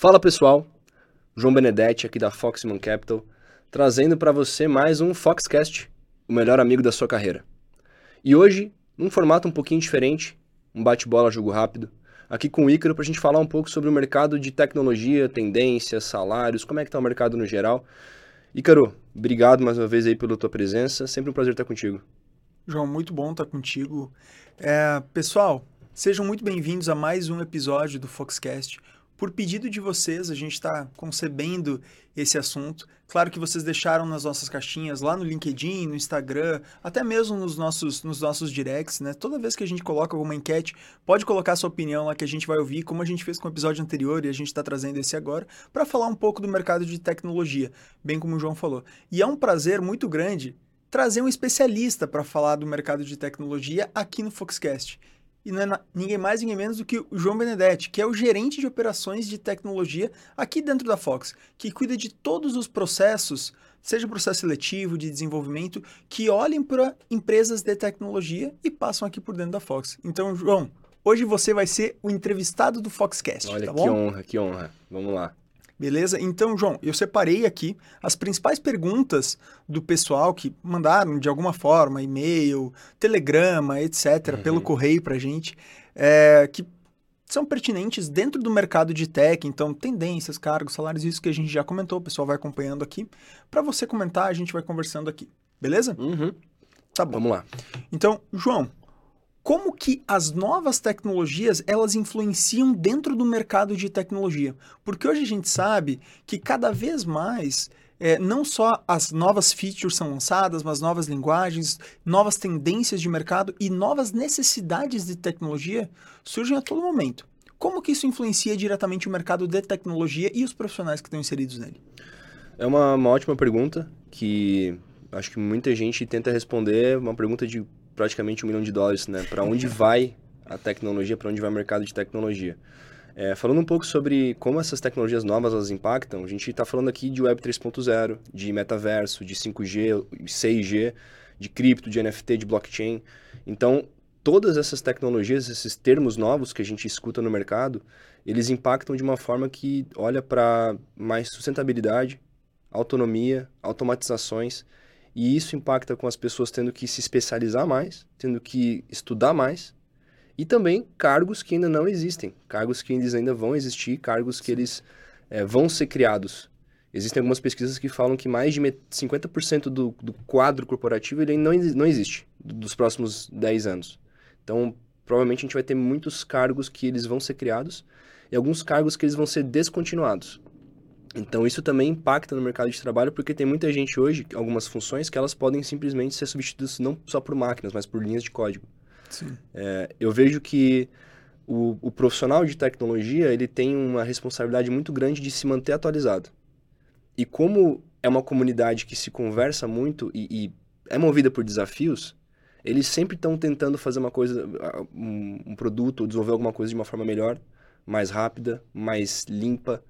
Fala pessoal, João Benedetti aqui da Foxman Capital, trazendo para você mais um Foxcast, o melhor amigo da sua carreira. E hoje, num formato um pouquinho diferente, um bate-bola jogo rápido, aqui com o Ícaro para a gente falar um pouco sobre o mercado de tecnologia, tendências, salários, como é que está o mercado no geral. Ícaro, obrigado mais uma vez aí pela tua presença, sempre um prazer estar contigo. João, muito bom estar contigo. É, pessoal, sejam muito bem-vindos a mais um episódio do Foxcast, por pedido de vocês, a gente está concebendo esse assunto. Claro que vocês deixaram nas nossas caixinhas, lá no LinkedIn, no Instagram, até mesmo nos nossos, nos nossos directs, né? Toda vez que a gente coloca alguma enquete, pode colocar sua opinião lá que a gente vai ouvir, como a gente fez com o episódio anterior e a gente está trazendo esse agora, para falar um pouco do mercado de tecnologia, bem como o João falou. E é um prazer muito grande trazer um especialista para falar do mercado de tecnologia aqui no Foxcast e não é ninguém mais, ninguém menos do que o João Benedetti, que é o gerente de operações de tecnologia aqui dentro da Fox, que cuida de todos os processos, seja processo seletivo, de desenvolvimento, que olhem para empresas de tecnologia e passam aqui por dentro da Fox. Então, João, hoje você vai ser o entrevistado do Foxcast, Olha, tá que honra, que honra. Vamos lá. Beleza? Então, João, eu separei aqui as principais perguntas do pessoal que mandaram de alguma forma, e-mail, telegrama, etc., uhum. pelo correio para a gente, é, que são pertinentes dentro do mercado de tech, então tendências, cargos, salários, isso que a gente já comentou, o pessoal vai acompanhando aqui. Para você comentar, a gente vai conversando aqui. Beleza? Uhum. Tá bom. Vamos lá. Então, João, como que as novas tecnologias elas influenciam dentro do mercado de tecnologia. Porque hoje a gente sabe que cada vez mais é, não só as novas features são lançadas, mas novas linguagens, novas tendências de mercado e novas necessidades de tecnologia surgem a todo momento. Como que isso influencia diretamente o mercado de tecnologia e os profissionais que estão inseridos nele? É uma, uma ótima pergunta que acho que muita gente tenta responder, uma pergunta de praticamente um milhão de dólares, né? Para onde vai a tecnologia, para onde vai o mercado de tecnologia. É, falando um pouco sobre como essas tecnologias novas elas impactam, a gente está falando aqui de Web 3.0, de metaverso, de 5G, 6G, de cripto, de NFT, de blockchain. Então, todas essas tecnologias, esses termos novos que a gente escuta no mercado, eles impactam de uma forma que olha para mais sustentabilidade, autonomia, automatizações e isso impacta com as pessoas tendo que se especializar mais, tendo que estudar mais, e também cargos que ainda não existem, cargos que eles ainda vão existir, cargos que eles é, vão ser criados. Existem algumas pesquisas que falam que mais de 50% do, do quadro corporativo ele não, não existe dos próximos 10 anos. Então, provavelmente a gente vai ter muitos cargos que eles vão ser criados e alguns cargos que eles vão ser descontinuados. Então isso também impacta no mercado de trabalho porque tem muita gente hoje, algumas funções que elas podem simplesmente ser substituídas não só por máquinas, mas por linhas de código. É, eu vejo que o, o, profissional de tecnologia ele tem uma responsabilidade muito grande de se manter atualizado. E como é uma comunidade que se conversa muito e, e é movida por desafios, eles sempre estão tentando fazer uma coisa, um, um produto, ou desenvolver alguma coisa de uma forma melhor, mais rápida, mais limpa,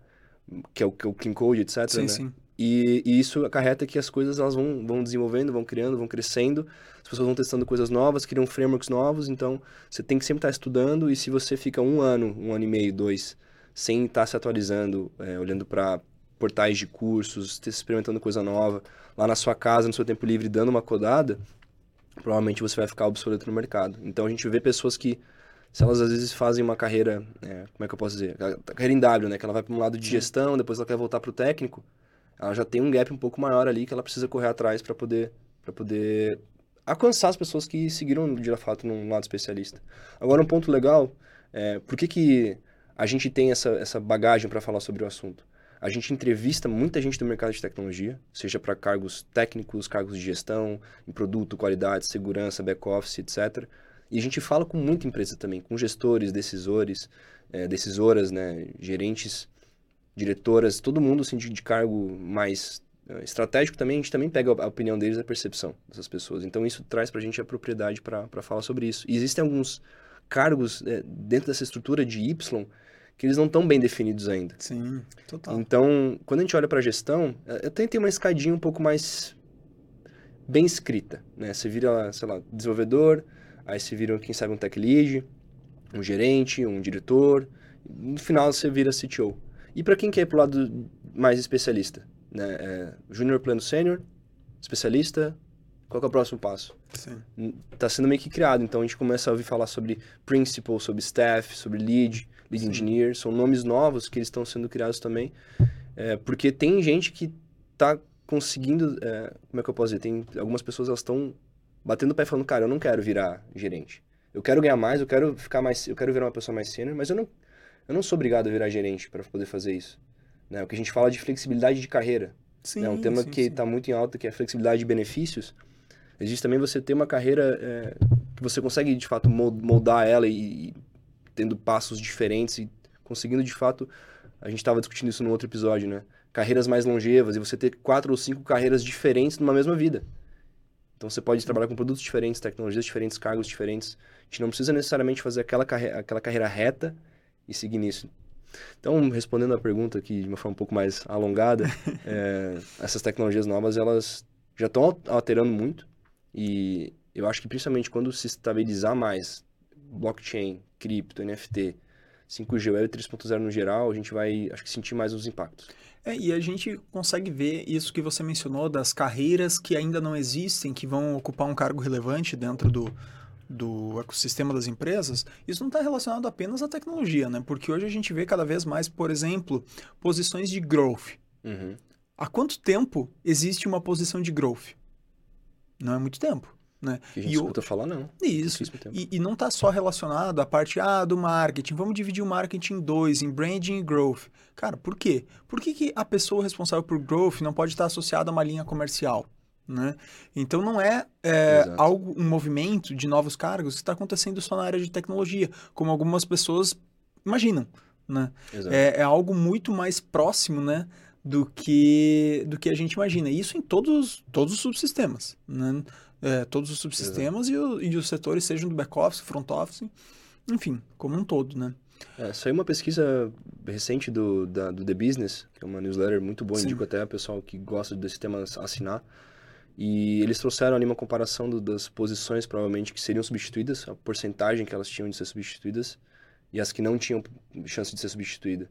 que é o, que é o Clean Code, etc. Sim, né? sim. E, e, isso acarreta que as coisas elas vão, vão desenvolvendo, vão criando, vão crescendo. As pessoas vão testando coisas novas, criam frameworks novos. Então, você tem que sempre estar estudando. E se você fica um ano, um ano e meio, dois, sem estar se atualizando, é, olhando para portais de cursos, experimentando coisa nova, lá na sua casa, no seu tempo livre, dando uma codada, provavelmente você vai ficar obsoleto no mercado. Então, a gente vê pessoas que se elas às vezes fazem uma carreira, é, como é que eu posso dizer? Carreira em W, né? Que ela vai para um lado de gestão, depois ela quer voltar para o técnico, ela já tem um gap um pouco maior ali que ela precisa correr atrás para poder, para poder alcançar as pessoas que seguiram de fato num lado especialista. Agora, um ponto legal, é, por que, que a gente tem essa, essa bagagem para falar sobre o assunto? A gente entrevista muita gente do mercado de tecnologia, seja para cargos técnicos, cargos de gestão, em produto, qualidade, segurança, back-office, etc., e a gente fala com muita empresa também, com gestores, decisores, é, decisoras, né, gerentes, diretoras, todo mundo assim, de, de cargo mais uh, estratégico também, a gente também pega a, opinião deles, a percepção dessas pessoas. Então isso traz para a gente a propriedade para falar sobre isso. E existem alguns cargos é, dentro dessa estrutura de Y que eles não estão bem definidos ainda. Sim, total. Então, quando a gente olha para a gestão, eu tenho uma escadinha um pouco mais bem escrita, né? Você vira, sei lá, desenvolvedor, Aí você vira, quem sabe, um tech lead, um gerente, um diretor. No final você vira CTO. E para quem quer ir para o lado mais especialista, né? É, júnior, plano, sênior, especialista, qual é o próximo passo? Está sendo meio que criado, então a gente começa a ouvir falar sobre principal, sobre staff, sobre lead, lead Sim. engineer, são nomes novos que eles estão sendo criados também, é, porque tem gente que está conseguindo, é, como é que eu posso dizer, tem algumas pessoas elas estão batendo o pé falando, cara, eu não quero virar gerente, eu quero ganhar mais, eu quero ficar mais, eu quero virar uma pessoa mais sênior, mas eu não, eu não sou obrigado a virar gerente para poder fazer isso. Né? O que a gente fala de flexibilidade de carreira. Sim, é um tema sim, que está muito em alta, que é a flexibilidade de benefícios. Existe também você ter uma carreira é, que você consegue, de fato, moldar ela e, e tendo passos diferentes e conseguindo, de fato, a gente estava discutindo isso no outro episódio, né? Carreiras mais longevas e você ter quatro ou cinco carreiras diferentes numa mesma vida. Então você pode trabalhar com produtos diferentes, tecnologias diferentes, cargos diferentes. A gente não precisa necessariamente fazer aquela, carre aquela carreira reta e seguir nisso. Então, respondendo a pergunta aqui de uma forma um pouco mais alongada, é, essas tecnologias novas, elas já estão alterando muito e eu acho que principalmente quando se estabilizar mais blockchain, cripto, NFT, 5G, Web 3.0 no geral, a gente vai, acho que sentir mais os impactos. É, e a gente consegue ver isso que você mencionou das carreiras que ainda não existem, que vão ocupar um cargo relevante dentro do, do ecossistema das empresas, isso não está relacionado apenas à tecnologia, né? Porque hoje a gente vê cada vez mais, por exemplo, posições de growth. Uhum. Há quanto tempo existe uma posição de growth? Não é muito tempo. Né? Que a gente e escuta falar, não. Isso. E, e, não está só relacionado à parte ah, do marketing. Vamos dividir o marketing em dois, em branding e growth. Cara, por quê? Por que, que a pessoa responsável por growth não pode estar associada a uma linha comercial? Né? Então não é, é algo, um movimento de novos cargos que está acontecendo só na área de tecnologia, como algumas pessoas imaginam. Né? É, é, algo muito mais próximo né, do, que, do que a gente imagina. Isso em todos, todos os subsistemas. Né? É, todos os subsistemas e, o, e, os setores, sejam do back-office, front-office, enfim, como um todo. Né? É, saiu uma pesquisa recente do, da, do The Business, que é uma newsletter muito boa, Sim. indico até a pessoal que gosta desse tema assinar e eles trouxeram ali uma comparação do, das posições, provavelmente, que seriam substituídas, a porcentagem que elas tinham de ser substituídas, e as que não tinham chance de ser substituída.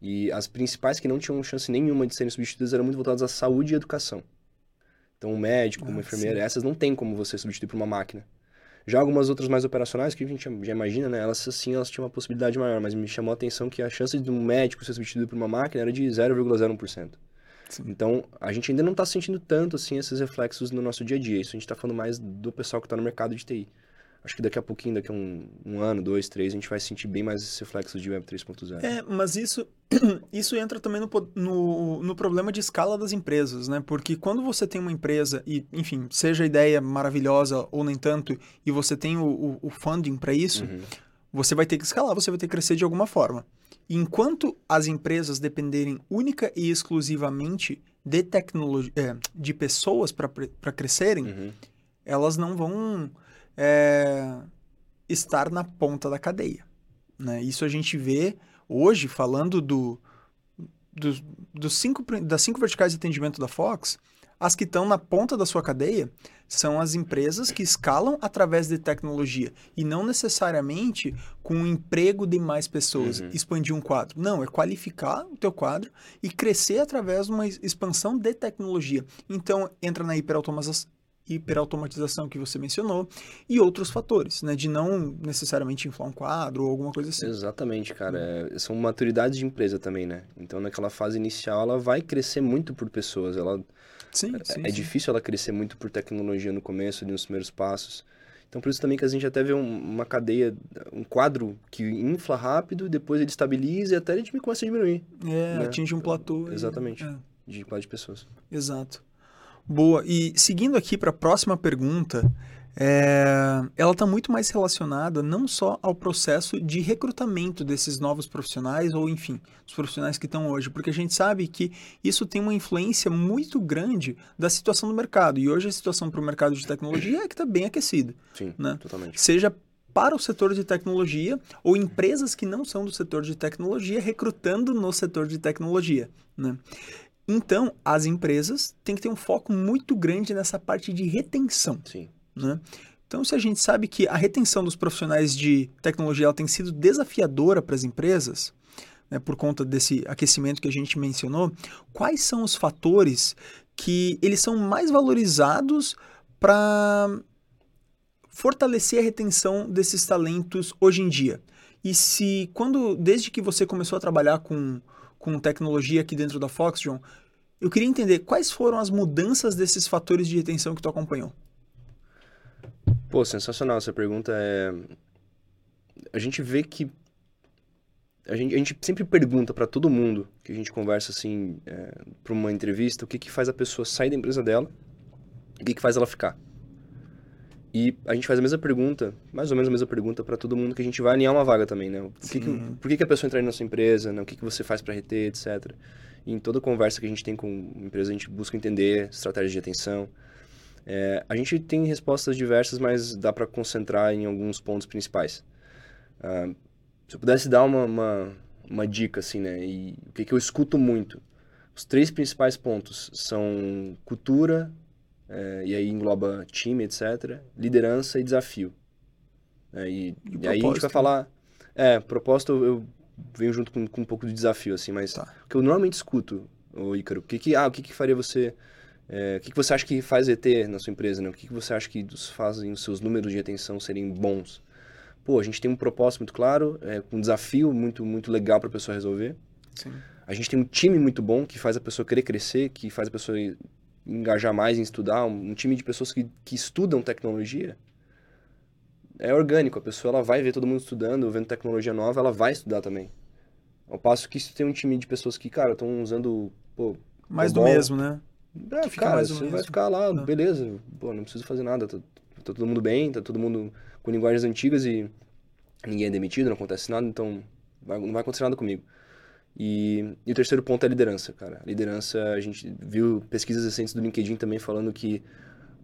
E as principais que não tinham chance nenhuma de serem substituídas eram muito voltadas à saúde e educação. Então, um médico, ah, uma enfermeira, sim. essas não tem como você substituir por uma máquina. Já algumas outras mais operacionais, que a gente já imagina, né? Elas, sim, elas tinham uma possibilidade maior, mas me chamou a atenção que a chance de um médico ser substituído por uma máquina era de 0,01%. Sim. Então, a gente ainda não está sentindo tanto assim esses reflexos no nosso dia a dia. Isso a gente está falando mais do pessoal que está no mercado de TI. Acho que daqui a pouquinho, daqui a um, um ano, dois, três, a gente vai sentir bem mais esses reflexos de Web 3.0. É, mas isso, isso entra também no, no, no, problema de escala das empresas, né? Porque quando você tem uma empresa, e, enfim, seja a ideia maravilhosa ou nem tanto, e você tem o, o, o funding para isso, uhum. você vai ter que escalar, você vai ter que crescer de alguma forma. Enquanto as empresas dependerem única e exclusivamente de tecnologia, é, de pessoas para crescerem, uhum. elas não vão é, estar na ponta da cadeia. Né? Isso a gente vê hoje, falando do, do, do cinco, das cinco verticais de atendimento da Fox, as que estão na ponta da sua cadeia são as empresas que escalam através de tecnologia e não necessariamente com o emprego de mais pessoas, uhum. expandir um quadro. Não, é qualificar o teu quadro e crescer através de uma expansão de tecnologia. Então, entra na hiperautomatização, hiperautomatização que você mencionou e outros fatores, né? De não necessariamente inflar um quadro ou alguma coisa assim. Exatamente, cara. É, são maturidades de empresa também, né? Então, naquela fase inicial, ela vai crescer muito por pessoas. Ela Sim, é, sim, é sim. difícil ela crescer muito por tecnologia no começo, nos primeiros passos. Então, por isso também que a gente até vê um, uma cadeia, um quadro que infla rápido, depois ele estabiliza e até ele começa a diminuir. É, né? atinge um platô. Exatamente. É. De quadro de pessoas. Exato. Boa. E seguindo aqui para a próxima pergunta, é, ela está muito mais relacionada não só ao processo de recrutamento desses novos profissionais, ou enfim, os profissionais que estão hoje, porque a gente sabe que isso tem uma influência muito grande da situação do mercado. E hoje a situação para o mercado de tecnologia é que está bem aquecida. Sim, né? totalmente. Seja para o setor de tecnologia ou empresas que não são do setor de tecnologia recrutando no setor de tecnologia. Né? Então, as empresas têm que ter um foco muito grande nessa parte de retenção. Sim. Né? Então, se a gente sabe que a retenção dos profissionais de tecnologia tem sido desafiadora para as empresas, né, por conta desse aquecimento que a gente mencionou, quais são os fatores que eles são mais valorizados para fortalecer a retenção desses talentos hoje em dia? E se quando desde que você começou a trabalhar com, com tecnologia aqui dentro da Foxconn, eu queria entender quais foram as mudanças desses fatores de retenção que tu acompanhou. Pô, sensacional essa pergunta. É... A gente vê que a gente, a gente sempre pergunta para todo mundo que a gente conversa assim, é, para uma entrevista, o que, que faz a pessoa sair da empresa dela o que, que faz ela ficar. E a gente faz a mesma pergunta, mais ou menos a mesma pergunta para todo mundo que a gente vai alinhar uma vaga também, né? Por que, que, por que, que a pessoa entra na sua empresa, né? O que, que você faz para reter, etc. E em toda conversa que a gente tem com a empresa, a gente busca entender estratégias de atenção. É, a gente tem respostas diversas, mas dá para concentrar em alguns pontos principais. Uh, se eu pudesse dar uma, uma, uma, dica, assim, né? E o que, que eu escuto muito? Os três principais pontos são cultura, é, e aí engloba time, etc., liderança e desafio. É, e, e, e aí a gente vai falar... É, propósito eu venho junto com, com, um pouco de desafio, assim, mas tá. o que eu normalmente escuto, o Ícaro, o que que, ah, o que que faria você... É, o que, que você acha que faz ET na sua empresa, né? O que, que você acha que fazem os seus números de atenção serem bons? pô, a gente tem um propósito muito claro, é, um desafio muito, muito legal para a pessoa resolver. Sim. A gente tem um time muito bom que faz a pessoa querer crescer, que faz a pessoa engajar mais em estudar, um, um time de pessoas que, que estudam tecnologia. É orgânico, a pessoa ela vai ver todo mundo estudando, vendo tecnologia nova, ela vai estudar também. Ao passo que se tem um time de pessoas que, cara, estão usando, pô... Mais do mesmo, né? É, cara, você mesmo. vai ficar lá, ah. beleza, pô, não preciso fazer nada, tá, tá todo mundo bem, tá todo mundo com linguagens antigas e ninguém é demitido, não acontece nada, então vai, não vai acontecer nada comigo. E, e, o terceiro ponto é a liderança, cara. A liderança, a gente viu pesquisas recentes do LinkedIn também falando que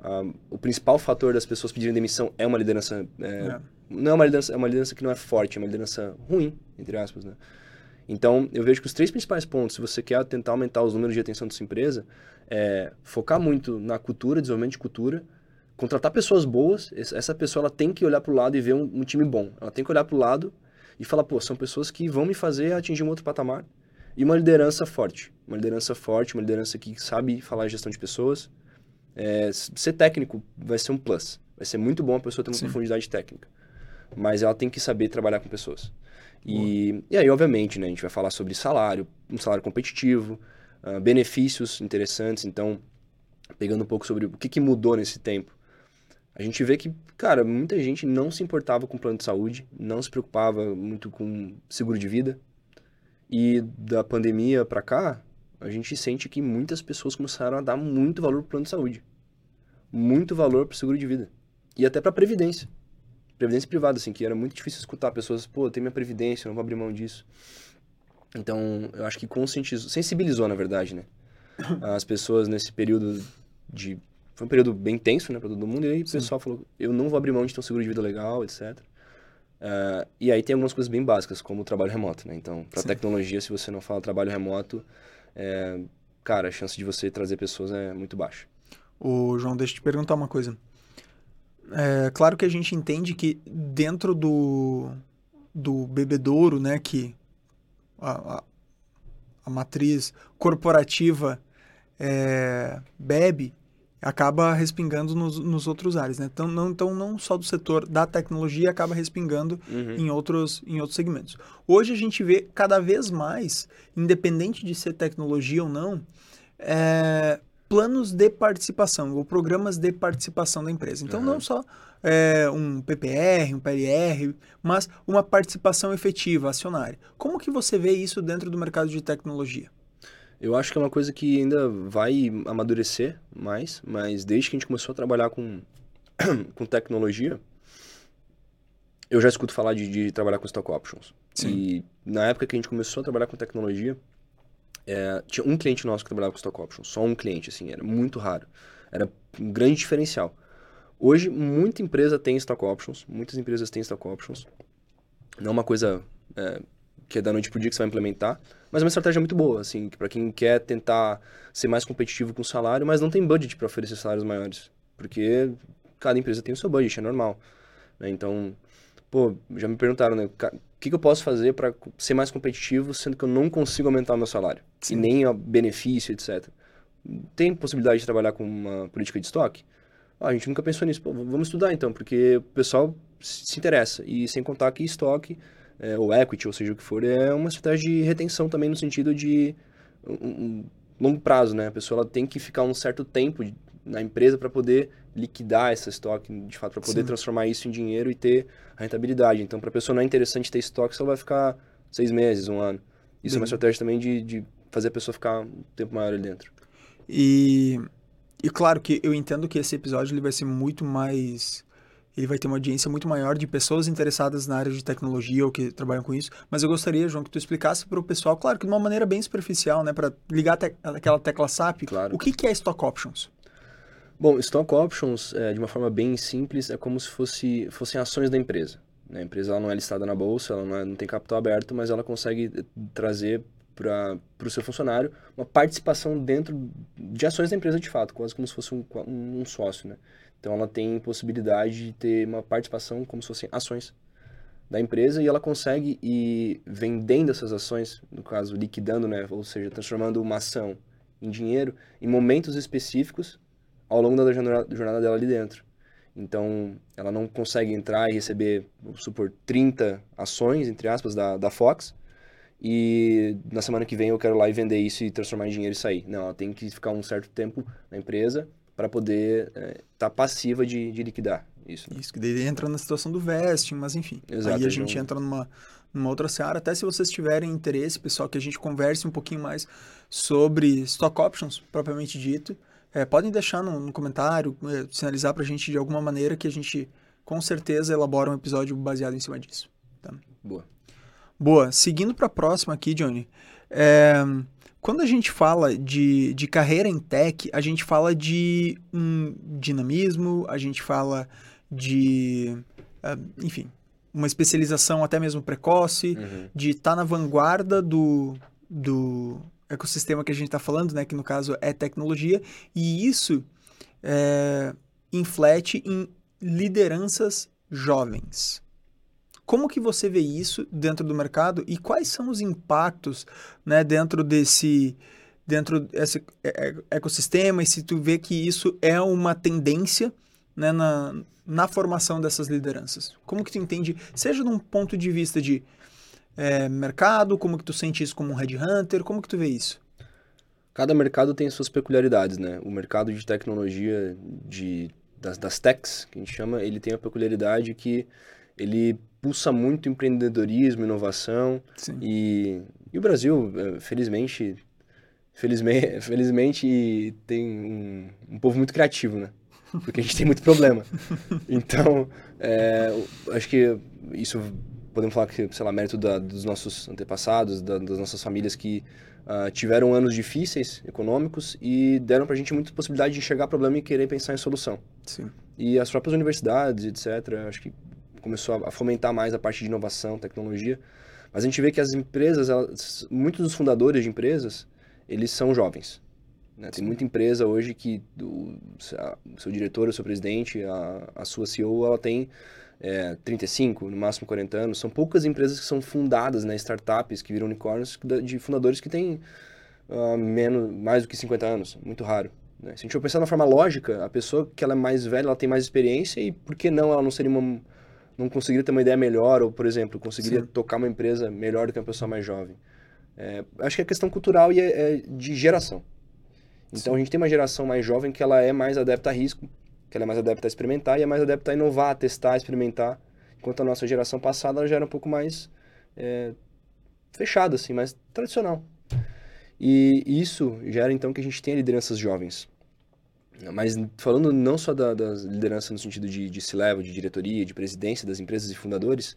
uh, o principal fator das pessoas pedirem demissão é uma liderança... É, é. Não é uma liderança, é uma liderança que não é forte, é uma liderança ruim, entre aspas, né? Então, eu vejo que os três principais pontos, se você quer tentar aumentar os números de atenção da sua empresa, é focar muito na cultura, desenvolvimento de cultura, contratar pessoas boas, essa pessoa ela tem que olhar para o lado e ver um, um, time bom. Ela tem que olhar para o lado e falar, pô, são pessoas que vão me fazer atingir um outro patamar. E uma liderança forte. Uma liderança forte, uma liderança que sabe falar gestão de pessoas. É, ser técnico vai ser um plus. Vai ser muito bom a pessoa ter uma Sim. profundidade técnica. Mas ela tem que saber trabalhar com pessoas. E, e aí, obviamente, né, a gente vai falar sobre salário, um salário competitivo, uh, benefícios interessantes. Então, pegando um pouco sobre o que, que mudou nesse tempo a gente vê que, cara, muita gente não se importava com plano de saúde, não se preocupava muito com seguro de vida. E da pandemia para cá, a gente sente que muitas pessoas começaram a dar muito valor pro plano de saúde. Muito valor pro seguro de vida. E até pra previdência. Previdência privada, assim, que era muito difícil escutar pessoas, pô, tem minha previdência, não vou abrir mão disso. Então, eu acho que conscientizou, sensibilizou, na verdade, né? As pessoas nesse período de foi um período bem tenso, né, para todo mundo. E aí Sim. o pessoal falou, eu não vou abrir mão de ter um seguro de vida legal, etc. Uh, eh, e aí tem algumas coisas bem básicas, como o trabalho remoto, né? Então, para tecnologia, se você não fala trabalho remoto, é, cara, a chance de você trazer pessoas é muito baixa. O João, deixa eu te perguntar uma coisa. É claro que a gente entende que dentro do, do bebedouro, né, que a, a, a matriz corporativa é, bebe, acaba respingando nos, nos outros áreas, né? Então não, então, não só do setor da tecnologia, acaba respingando uhum. em, outros, em outros segmentos. Hoje a gente vê cada vez mais, independente de ser tecnologia ou não, é, planos de participação, ou programas de participação da empresa. Então, uhum. não só é, um PPR, um PLR, mas uma participação efetiva, acionária. Como que você vê isso dentro do mercado de tecnologia? Eu acho que é uma coisa que ainda vai amadurecer mais, mas desde que a gente começou a trabalhar com, com tecnologia, eu já escuto falar de, de trabalhar com stock options. Sim. E na época que a gente começou a trabalhar com tecnologia, é, tinha um cliente nosso que trabalhava com stock options, só um cliente, assim, era muito raro. Era um grande diferencial. Hoje, muita empresa tem stock options, muitas empresas têm stock options. Não é uma coisa é, que é da noite pro dia que você vai implementar, mas é uma estratégia muito boa, assim, para quem quer tentar ser mais competitivo com o salário, mas não tem budget para oferecer salários maiores, porque cada empresa tem o seu budget, é normal. Né? Então, pô, já me perguntaram, né, que, que eu posso fazer para ser mais competitivo, sendo que eu não consigo aumentar o meu salário? Sim. E nem o benefício, etc. Tem possibilidade de trabalhar com uma política de estoque? Ah, a gente nunca pensou nisso. Pô, vamos estudar então, porque o pessoal se interessa. E sem contar que estoque, é, ou equity, ou seja o que for, é uma estratégia de retenção também no sentido de um, um longo prazo, né? A pessoa tem que ficar um certo tempo na empresa para poder liquidar esse estoque, de fato, para poder Sim. transformar isso em dinheiro e ter a rentabilidade. Então, para a pessoa não é interessante ter estoque, ela vai ficar seis meses, um ano. Isso Bem... é uma estratégia também de, de fazer a pessoa ficar um tempo maior ali dentro. E, e claro que eu entendo que esse episódio ele vai ser muito mais ele vai ter uma audiência muito maior de pessoas interessadas na área de tecnologia ou que trabalham com isso. Mas eu gostaria, João, que tu explicasse para o pessoal, claro que de uma maneira bem superficial, né, para ligar te aquela tecla SAP, claro. o que, que é Stock Options? Bom, Stock Options, é, de uma forma bem simples, é como se fosse, fossem ações da empresa. Né? A empresa ela não é listada na bolsa, ela não, é, não tem capital aberto, mas ela consegue eh, trazer para o seu funcionário uma participação dentro de ações da empresa de fato, quase como se fosse um, um, um sócio, né? Então ela tem possibilidade de ter uma participação como se fossem ações da empresa e ela consegue ir vendendo essas ações, no caso liquidando, né, ou seja, transformando uma ação em dinheiro em momentos específicos ao longo da jornada dela ali dentro. Então, ela não consegue entrar e receber, vamos supor, 30 ações, entre aspas, da, da Fox, e na semana que vem eu quero lá e vender isso e transformar em dinheiro e sair. Não, ela tem que ficar um certo tempo na empresa para poder estar é, tá passiva de, de liquidar isso. Né? Isso, que daí entra na situação do vesting, mas enfim. Exato, aí a gente entra numa, numa outra seara. Até se vocês tiverem interesse, pessoal, que a gente converse um pouquinho mais sobre stock options, propriamente dito, é, podem deixar no, no comentário, é, sinalizar para a gente de alguma maneira que a gente com certeza elabora um episódio baseado em cima disso. Tá? Boa. Boa. Seguindo para a próxima aqui, Johnny. É, quando a gente fala de, de carreira em tech, a gente fala de um dinamismo, a gente fala de, uh, enfim, uma especialização até mesmo precoce, uhum. de estar tá na vanguarda do, do ecossistema que a gente está falando, né, que no caso é tecnologia, e isso é, inflete em lideranças jovens. Como que você vê isso dentro do mercado e quais são os impactos né, dentro desse dentro desse ecossistema e se tu vê que isso é uma tendência né, na, na formação dessas lideranças? Como que tu entende, seja de um ponto de vista de é, mercado, como que tu sente isso como um headhunter, como que tu vê isso? Cada mercado tem suas peculiaridades, né? O mercado de tecnologia, de, das, das techs, que a gente chama, ele tem a peculiaridade que ele pulsa muito empreendedorismo, inovação. Sim. E, e o Brasil, eh, felizmente, felizmente, felizmente tem um, um povo muito criativo, né? Porque a gente tem muito problema. Então, é, acho que isso podemos falar que, sei lá, mérito da, dos nossos antepassados, da, das nossas famílias que uh, tiveram anos difíceis econômicos e deram para a gente muita possibilidade de enxergar problema e querer pensar em solução. Sim. E as próprias universidades, etc., acho que começou a fomentar mais a parte de inovação, tecnologia. Mas a gente vê que as empresas, elas, muitos dos fundadores de empresas, eles são jovens. Né? Tem muita empresa hoje que o seu diretor, o seu presidente, a, a sua CEO, ela tem é, 35, no máximo 40 anos. São poucas empresas que são fundadas, né, startups que viram unicórnios, de fundadores que têm uh, menos, mais do que 50 anos. Muito raro. Né? Se a gente for pensar na forma lógica, a pessoa que ela é mais velha, ela tem mais experiência e por que não ela não seria uma não conseguiria ter uma ideia melhor, ou, por exemplo, conseguiria Sim. tocar uma empresa melhor do que uma pessoa mais jovem. É, acho que é questão cultural e é, é de geração. Então Sim. a gente tem uma geração mais jovem que ela é mais adepta a risco, que ela é mais adepta a experimentar e é mais adepta a inovar, a testar, a experimentar. Enquanto a nossa geração passada ela já era um pouco mais é, fechada, assim, mais tradicional. E isso gera então que a gente tenha lideranças jovens. Mas falando não só da, das lideranças no sentido de, de C-level, de diretoria, de presidência das empresas e fundadores,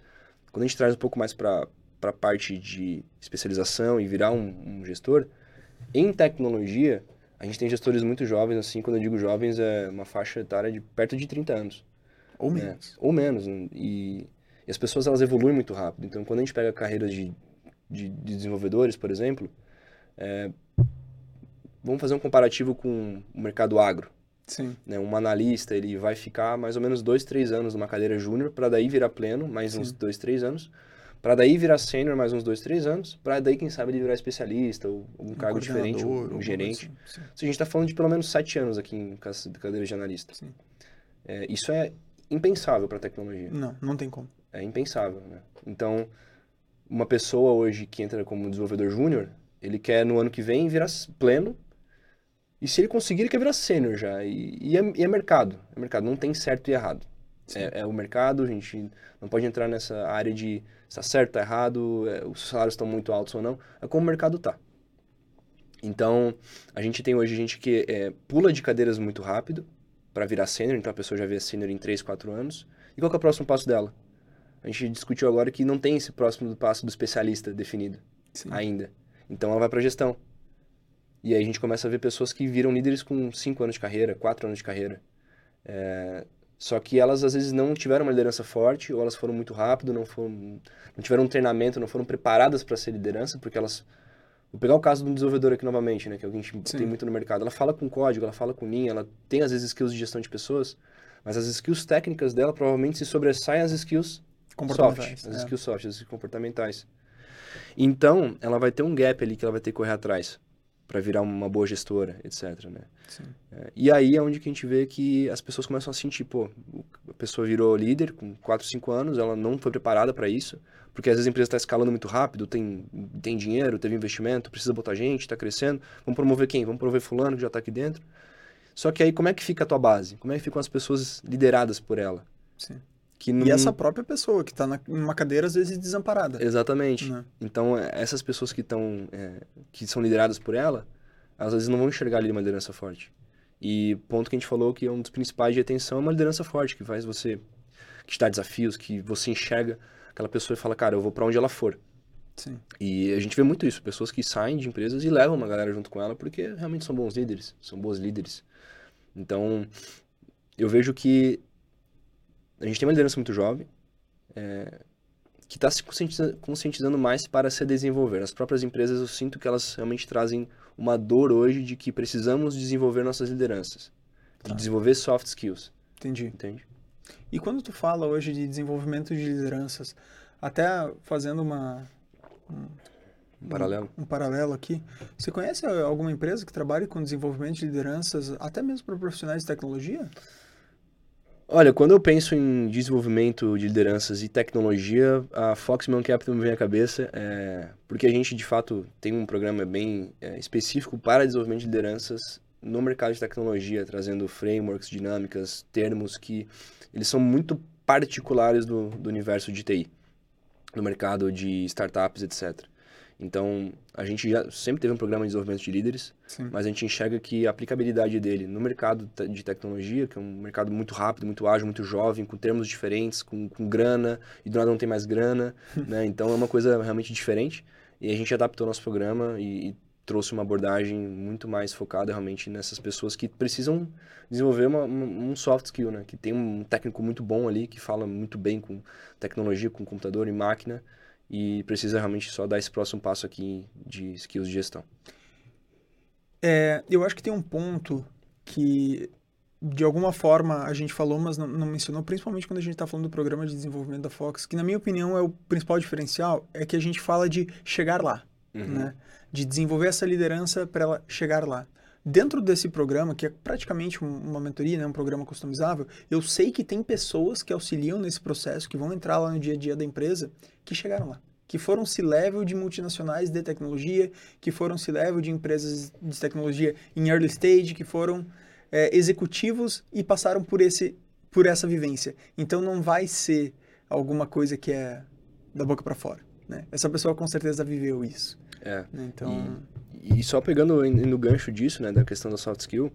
quando a gente traz um pouco mais para a parte de especialização e virar um, um, gestor, em tecnologia, a gente tem gestores muito jovens, assim, quando eu digo jovens, é uma faixa etária de perto de 30 anos. Ou né? menos. Ou menos. E, e, as pessoas, elas evoluem muito rápido. Então, quando a gente pega carreiras de, de, de desenvolvedores, por exemplo, é, vamos fazer um comparativo com o mercado agro. Sim. Né, um analista, ele vai ficar mais ou menos dois, três anos numa cadeira júnior, para daí virar pleno, mais Sim. uns dois, três anos, Para daí virar sênior mais uns dois, três anos, para daí, quem sabe, ele virar especialista ou algum Um cargo diferente, um, um gerente. assim. Sim. A gente está falando de pelo menos sete anos aqui em cadeira de analista. Sim. É, isso é impensável para a tecnologia. Não, não tem como. É impensável, né? Então, uma pessoa hoje que entra como desenvolvedor júnior, ele quer no ano que vem virar pleno. E se ele conseguir, ele quer virar sênior já. E, e é, e é mercado. É mercado. Não tem certo e errado. É, é o mercado, a gente não pode entrar nessa área de se tá certo, tá errado, é, os salários estão muito altos ou não. É como o mercado tá. Então, a gente tem hoje gente que é, pula de cadeiras muito rápido para virar sênior, então a pessoa já vê sênior em 3, 4 anos. E qual é o próximo passo dela? A gente discutiu agora que não tem esse próximo passo do especialista definido Sim. ainda. Então ela vai para gestão. E aí a gente começa a ver pessoas que viram líderes com 5 anos de carreira, 4 anos de carreira. É, Só que elas às vezes não tiveram uma liderança forte, ou elas foram muito rápido, não, foram, não tiveram um treinamento, não foram preparadas para ser liderança, porque elas. Vou pegar o caso de um desenvolvedor aqui novamente, né, que é a gente Sim. tem muito no mercado. Ela fala com código, ela fala com linha, ela tem às vezes skills de gestão de pessoas, mas as skills técnicas dela provavelmente se sobressaem às skills Comportamentais. soft, as é. skills soft, as skills comportamentais. Então, ela vai ter um gap ali que ela vai ter que correr atrás para virar uma boa gestora, etc, né? É, e aí é onde que a gente vê que as pessoas começam a sentir, pô, a pessoa virou líder com 4, 5 anos, ela não foi preparada para isso, porque às vezes a empresa está escalando muito rápido, tem, tem dinheiro, teve investimento, precisa botar gente, está crescendo, vamos promover quem? Vamos promover fulano que já está aqui dentro. Só que aí como é que fica a tua base? Como é que ficam as pessoas lideradas por ela? Sim. Não... E essa própria pessoa que está numa cadeira, às vezes, desamparada. Exatamente. né? Então, é, essas pessoas que estão, que são lideradas por ela, às vezes não vão enxergar ali uma liderança forte. E ponto que a gente falou que é um dos principais de atenção é uma liderança forte, que faz você, que te dá desafios, que você enxerga aquela pessoa e fala, cara, eu vou para onde ela for. Sim. E a gente vê muito isso, pessoas que saem de empresas e levam uma galera junto com ela porque realmente são bons líderes, são bons líderes. Então, eu vejo que a gente tem uma liderança muito jovem, é, que está se conscientiza- conscientizando mais para se desenvolver. As próprias empresas, eu sinto que elas realmente trazem uma dor hoje de que precisamos desenvolver nossas lideranças, de Tá. desenvolver soft skills, Entendi. entende? E quando tu fala hoje de desenvolvimento de lideranças, até fazendo uma, Um paralelo. um paralelo aqui, você conhece alguma empresa que trabalhe com desenvolvimento de lideranças, até mesmo para profissionais de tecnologia? Olha, quando eu penso em desenvolvimento de lideranças e tecnologia, a Fox Human Capital me vem à cabeça, é, porque a gente, de fato, tem um programa bem é, específico para desenvolvimento de lideranças no mercado de tecnologia, trazendo frameworks, dinâmicas, termos que eles são muito particulares do, do universo de TI, no mercado de startups, etc. Então, a gente já sempre teve um programa de desenvolvimento de líderes, Sim. mas a gente enxerga que a aplicabilidade dele no mercado de tecnologia, que é um mercado muito rápido, muito ágil, muito jovem, com termos diferentes, com, com grana, e do nada não tem mais grana, né? Então é uma coisa realmente diferente. E a gente adaptou nosso programa e, e trouxe uma abordagem muito mais focada realmente nessas pessoas que precisam desenvolver uma- um um soft skill, né? Que tem um técnico muito bom ali, que fala muito bem com tecnologia, com computador e máquina, e precisa realmente só dar esse próximo passo aqui de skills de gestão. É, eu acho que tem um ponto que, de alguma forma, a gente falou, mas não, não mencionou, principalmente quando a gente está falando do programa de desenvolvimento da Fox, que, na minha opinião, é o principal diferencial, é que a gente fala de chegar lá, Uhum. né? De desenvolver essa liderança para ela chegar lá. Dentro desse programa, que é praticamente um- uma mentoria, né, um programa customizável, eu sei que tem pessoas que auxiliam nesse processo, que vão entrar lá no dia a dia da empresa, que chegaram lá. Que foram C-level de multinacionais de tecnologia, que foram C-level de empresas de tecnologia em early stage, que foram é, executivos e passaram por, esse, por essa vivência. Então não vai ser alguma coisa que é da boca para fora. Né? Essa pessoa com certeza viveu isso. É. né? Então, E só pegando no gancho disso, né, da questão da soft skill,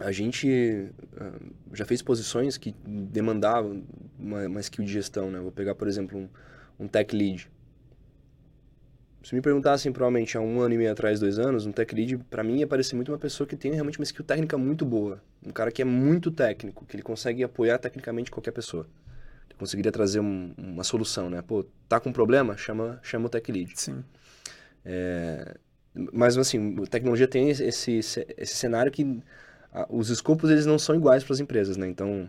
a gente ah, já fez posições que demandavam uma, uma skill de gestão, né? Vou pegar, por exemplo, um, um tech lead. Se me perguntassem, provavelmente, há um ano e meio atrás, dois anos, um tech lead, para mim, ia parecer muito uma pessoa que tem realmente uma skill técnica muito boa. Um cara que é muito técnico, que ele consegue apoiar tecnicamente qualquer pessoa. Ele conseguiria trazer um- uma solução, né? Pô, tá com problema? Chama, chama o tech lead. sim. É, mas assim, a tecnologia tem esse, esse, cenário que os escopos eles não são iguais para as empresas, né? Então,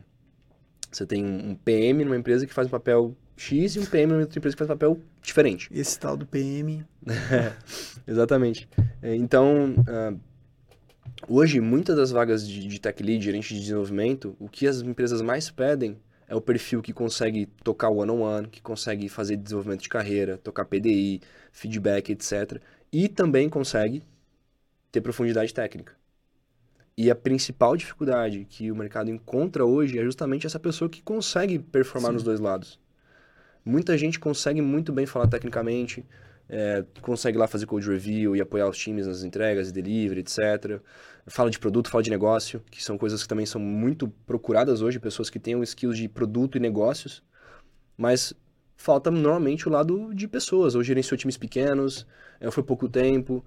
Você tem um PM numa empresa que faz um papel X e um PM numa outra empresa que faz um papel diferente. Esse tal do PM. Exatamente. É, então, uh, hoje, muitas das vagas de, de tech lead, gerente de desenvolvimento, o que as empresas mais pedem é o perfil que consegue tocar one-on-one, -on -one, que consegue fazer desenvolvimento de carreira, tocar PDI, feedback, etc. E também consegue ter profundidade técnica. E a principal dificuldade que o mercado encontra hoje é justamente essa pessoa que consegue performar Sim. nos dois lados. Muita gente consegue muito bem falar tecnicamente, é, consegue lá fazer code review e apoiar os times nas entregas e delivery, etc. Fala de produto, fala de negócio, que são coisas que também são muito procuradas hoje, pessoas que tenham skills de produto e negócios, mas falta normalmente o lado de pessoas, ou gerenciou times pequenos, é, foi pouco tempo,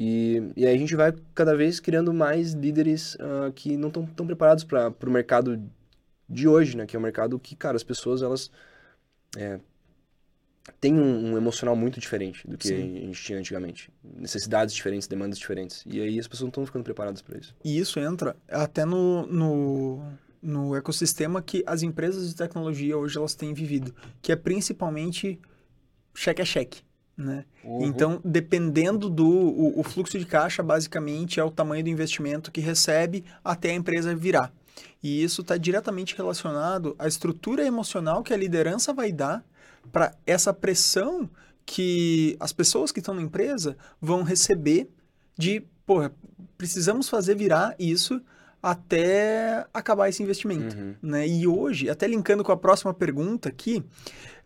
e, e aí a gente vai cada vez criando mais líderes uh, que não estão tão preparados para o mercado de hoje, né? Que é um mercado que, cara, as pessoas, elas é, têm um, um, emocional muito diferente do que Sim. a gente tinha antigamente. Necessidades diferentes, demandas diferentes. E aí as pessoas não estão ficando preparadas para isso. E isso entra até no, no, no ecossistema que as empresas de tecnologia hoje elas têm vivido, que é principalmente cheque a cheque. Né? Uhum. Então, dependendo do o, o, fluxo de caixa, basicamente é o tamanho do investimento que recebe até a empresa virar. E isso está diretamente relacionado à estrutura emocional que a liderança vai dar para essa pressão que as pessoas que estão na empresa vão receber de, porra, precisamos fazer virar isso até acabar esse investimento. Uhum. Né? E hoje, até linkando com a próxima pergunta aqui,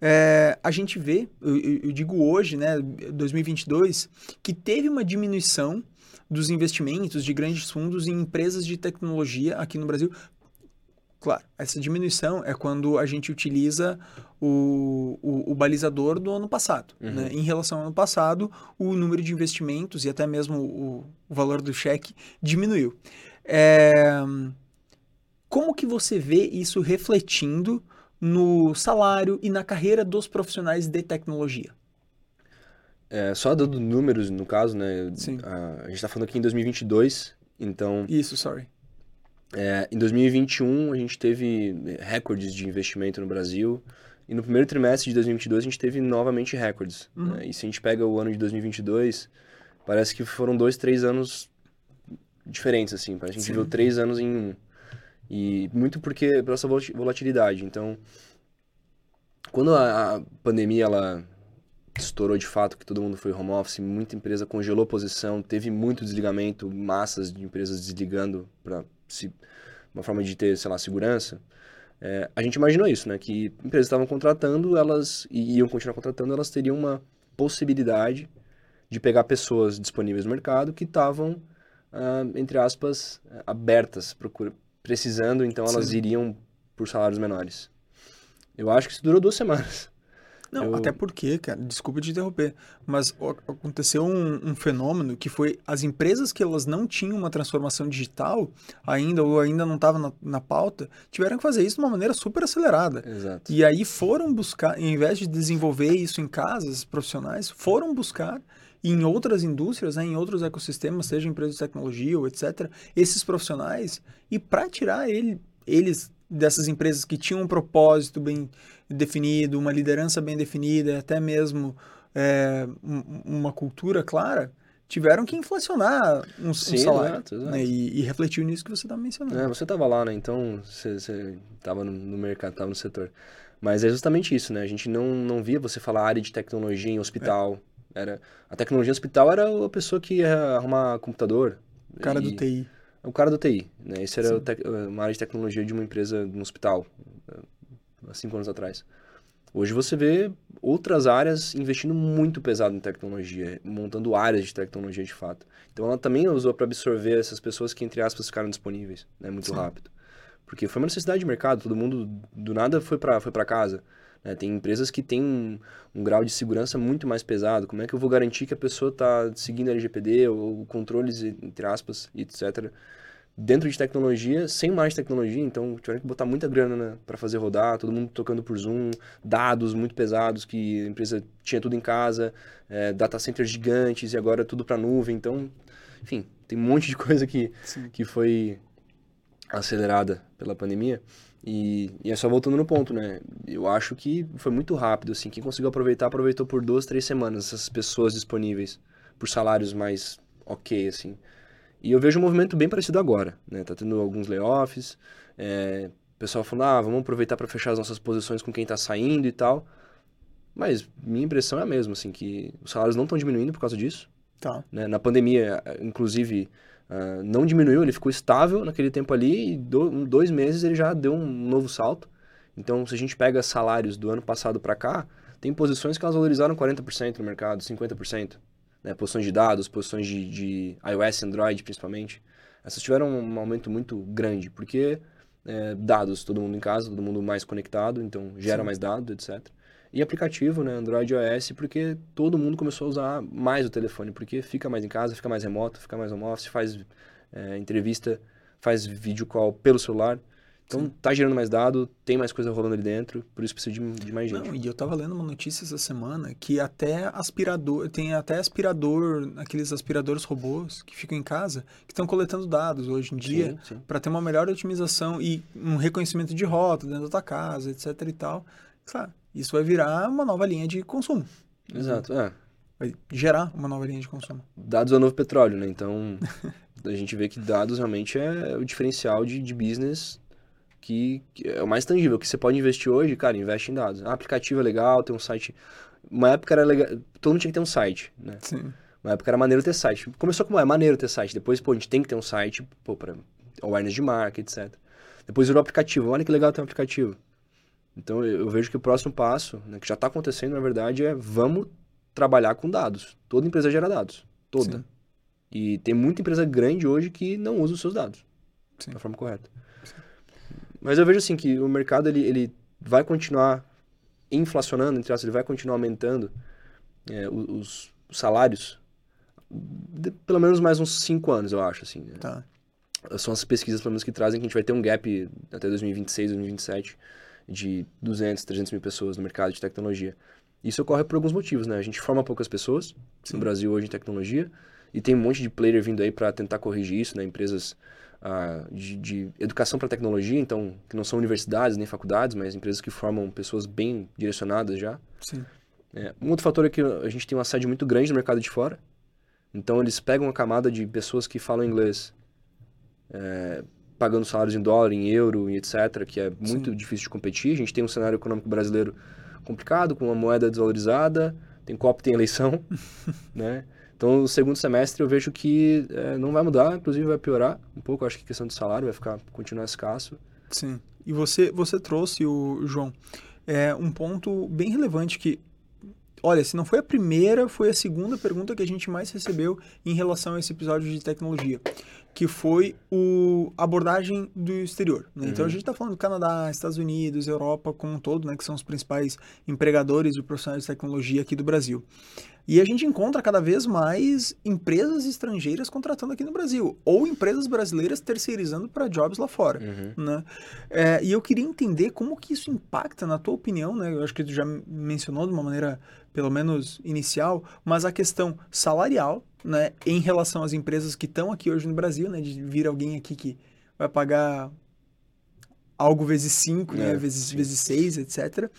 é, a gente vê, eu, eu, digo hoje, né, 2022, que teve uma diminuição dos investimentos de grandes fundos em empresas de tecnologia aqui no Brasil. Claro, essa diminuição é quando a gente utiliza o, o, o balizador do ano passado. Uhum. Né? Em relação ao ano passado, o número de investimentos e até mesmo o, o valor do cheque diminuiu. É... Como que você vê isso refletindo no salário e na carreira dos profissionais de tecnologia? É, só dando números, no caso, né? Sim. A, a gente está falando aqui em 2022, então... Isso, sorry. É, em 2021, a gente teve recordes de investimento no Brasil. E no primeiro trimestre de 2022, a gente teve novamente recordes. Uhum. Né? E se a gente pega o ano de 2022, parece que foram dois, três anos diferentes, assim. Parece que a gente viu três anos em um. E muito porque pela essa volatilidade. Então, quando a, a pandemia ela estourou de fato, que todo mundo foi home office, muita empresa congelou posição, teve muito desligamento, massas de empresas desligando para uma forma de ter, sei lá, segurança. É, a gente imaginou isso, né? Que empresas estavam contratando, elas e iam continuar contratando, elas teriam uma possibilidade de pegar pessoas disponíveis no mercado que estavam uh, entre aspas, abertas, procura, precisando, então elas Sim. iriam por salários menores. Eu acho que isso durou duas semanas. Não, eu... até porque, cara, desculpa te interromper, mas aconteceu um, um, fenômeno que foi as empresas que elas não tinham uma transformação digital ainda, ou ainda não estavam na, na, pauta, tiveram que fazer isso de uma maneira super acelerada. Exato. E aí foram buscar, em vez de desenvolver isso em casas profissionais, foram buscar em outras indústrias, né, em outros ecossistemas, seja empresas de tecnologia ou etc., esses profissionais, e para tirar ele, eles dessas empresas que tinham um propósito bem definido, uma liderança bem definida, até mesmo é, uma cultura clara, tiveram que inflacionar um, Sim, um salário. Exato, exato. Né? E, e, refletiu nisso que você estava mencionando. É, você estava lá, né? Então você estava no, no mercado, estava no setor. Mas é justamente isso, né? A gente não, não via você falar área de tecnologia em hospital. É. Era, a tecnologia hospital era a pessoa que ia arrumar computador. O cara e, do TI. O cara do TI, né? Esse era uma área de tecnologia de uma empresa no hospital, há cinco anos atrás. Hoje você vê outras áreas investindo muito pesado em tecnologia, montando áreas de tecnologia de fato. Então ela também usou para absorver essas pessoas que, entre aspas, ficaram disponíveis né, muito Sim. rápido. Porque foi uma necessidade de mercado, todo mundo do nada foi para foi casa. Né? Tem empresas que têm um, um, grau de segurança muito mais pesado. Como é que eu vou garantir que a pessoa está seguindo a LGPD ou controles, entre aspas, etc., dentro de tecnologia, sem mais tecnologia, então tiveram que botar muita grana né, para fazer rodar, todo mundo tocando por Zoom, dados muito pesados que a empresa tinha tudo em casa, é, data centers gigantes e agora tudo para nuvem, então, enfim, tem um monte de coisa que, que foi acelerada pela pandemia. E, e, é só voltando no ponto, né? Eu acho que foi muito rápido, assim. Quem conseguiu aproveitar, aproveitou por duas, três semanas essas pessoas disponíveis por salários mais ok, assim. E eu vejo um movimento bem parecido agora, né? Tá tendo alguns layoffs, é, o pessoal falando, ah, vamos aproveitar para fechar as nossas posições com quem tá saindo e tal. Mas minha impressão é a mesma, assim, que os salários não estão diminuindo por causa disso. Tá. Né? Na pandemia, inclusive, uh, não diminuiu, ele ficou estável naquele tempo ali e do, dois meses ele já deu um novo salto. Então, se a gente pega salários do ano passado para cá, tem posições que elas valorizaram 40% no mercado, 50% né, posições de dados, posições de, de iOS, Android principalmente, essas tiveram um aumento muito grande, porque é, dados, todo mundo em casa, todo mundo mais conectado, então gera Sim. mais dados, etc. E aplicativo, né, Android e iOS, porque todo mundo começou a usar mais o telefone, porque fica mais em casa, fica mais remoto, fica mais home office, faz é, entrevista, faz vídeo call pelo celular. Então Sim. tá gerando mais dado, tem mais coisa rolando ali dentro, por isso precisa de, de mais gente. Não, e eu tava lendo uma notícia essa semana que até aspirador, tem até aspirador, aqueles aspiradores robôs que ficam em casa, que estão coletando dados hoje em dia para ter uma melhor otimização e um reconhecimento de rota dentro da tua casa, etc e tal. Claro, isso vai virar uma nova linha de consumo. Exato, é. Vai gerar uma nova linha de consumo. Dados é o novo petróleo, né? Então, a gente vê que dados realmente é o diferencial de, de business que, que, é o mais tangível, que você pode investir hoje, cara, investe em dados. Ah, aplicativo é legal, tem um site. Uma época era legal, todo mundo tinha que ter um site, né? Sim. Uma época era maneiro ter site. Começou como é maneiro ter site, depois, pô, a gente tem que ter um site, pô, para awareness de marca, etc. Depois virou aplicativo, olha que legal ter um aplicativo. Então eu, eu vejo que o próximo passo, né, que já está acontecendo, na verdade, é vamos trabalhar com dados. Toda empresa gera dados. Toda. Sim. E tem muita empresa grande hoje que não usa os seus dados Sim. da forma correta. Mas eu vejo assim que o mercado ele, ele vai continuar inflacionando, entre aspas, ele vai continuar aumentando é, os, os, salários de, pelo menos mais uns 5 anos, eu acho, assim. Né? Tá. São as pesquisas, pelo menos, que trazem que a gente vai ter um gap até 2026, 2027 de 200, 300 mil pessoas no mercado de tecnologia. Isso ocorre por alguns motivos, né? A gente forma poucas pessoas Sim. no Brasil hoje em tecnologia e tem um monte de player vindo aí para tentar corrigir isso, né? Empresas de, de, educação para tecnologia, então, que não são universidades nem faculdades, mas empresas que formam pessoas bem direcionadas já. Sim. É, um outro fator é que a gente tem uma sede muito grande no mercado de fora. Então, eles pegam uma camada de pessoas que falam inglês, é, pagando salários em dólar, em euro e etc., que é muito Sim. difícil de competir. A gente tem um cenário econômico brasileiro complicado, com uma moeda desvalorizada, tem copo, tem eleição, né? Então, o segundo semestre eu vejo que é, não vai mudar, inclusive vai piorar um pouco. Acho que a questão do salário vai ficar continuar escasso. Sim. E você, você trouxe, o João, é, um ponto bem relevante que, olha, se não foi a primeira, foi a segunda pergunta que a gente mais recebeu em relação a esse episódio de tecnologia, que foi o abordagem do exterior. Né? Uhum. Então a uhum. gente está falando do Canadá, Estados Unidos, Europa como um todo, né, que são os principais empregadores de profissionais de tecnologia aqui do Brasil. E a gente encontra cada vez mais empresas estrangeiras contratando aqui no Brasil, ou empresas brasileiras terceirizando para jobs lá fora. Uhum. Né? É, e eu queria entender como que isso impacta, na tua opinião, né? eu acho que tu já mencionou de uma maneira, pelo menos inicial, mas a questão salarial né, em relação às empresas que estão aqui hoje no Brasil, né, de vir alguém aqui que vai pagar algo vezes 5, né, é, né, vezes, vezes 6, etc.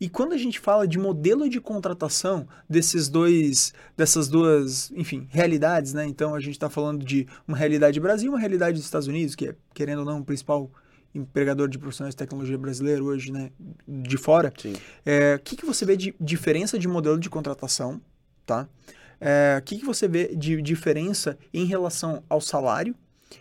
E quando a gente fala de modelo de contratação desses dois, dessas duas, enfim, realidades, né? Então a gente está falando de uma realidade Brasil, uma realidade dos Estados Unidos, que é, querendo ou não, o principal empregador de profissionais de tecnologia brasileiro hoje, né? De fora. É, o que, que você vê de diferença de modelo de contratação, tá? É, que, que você vê de diferença em relação ao salário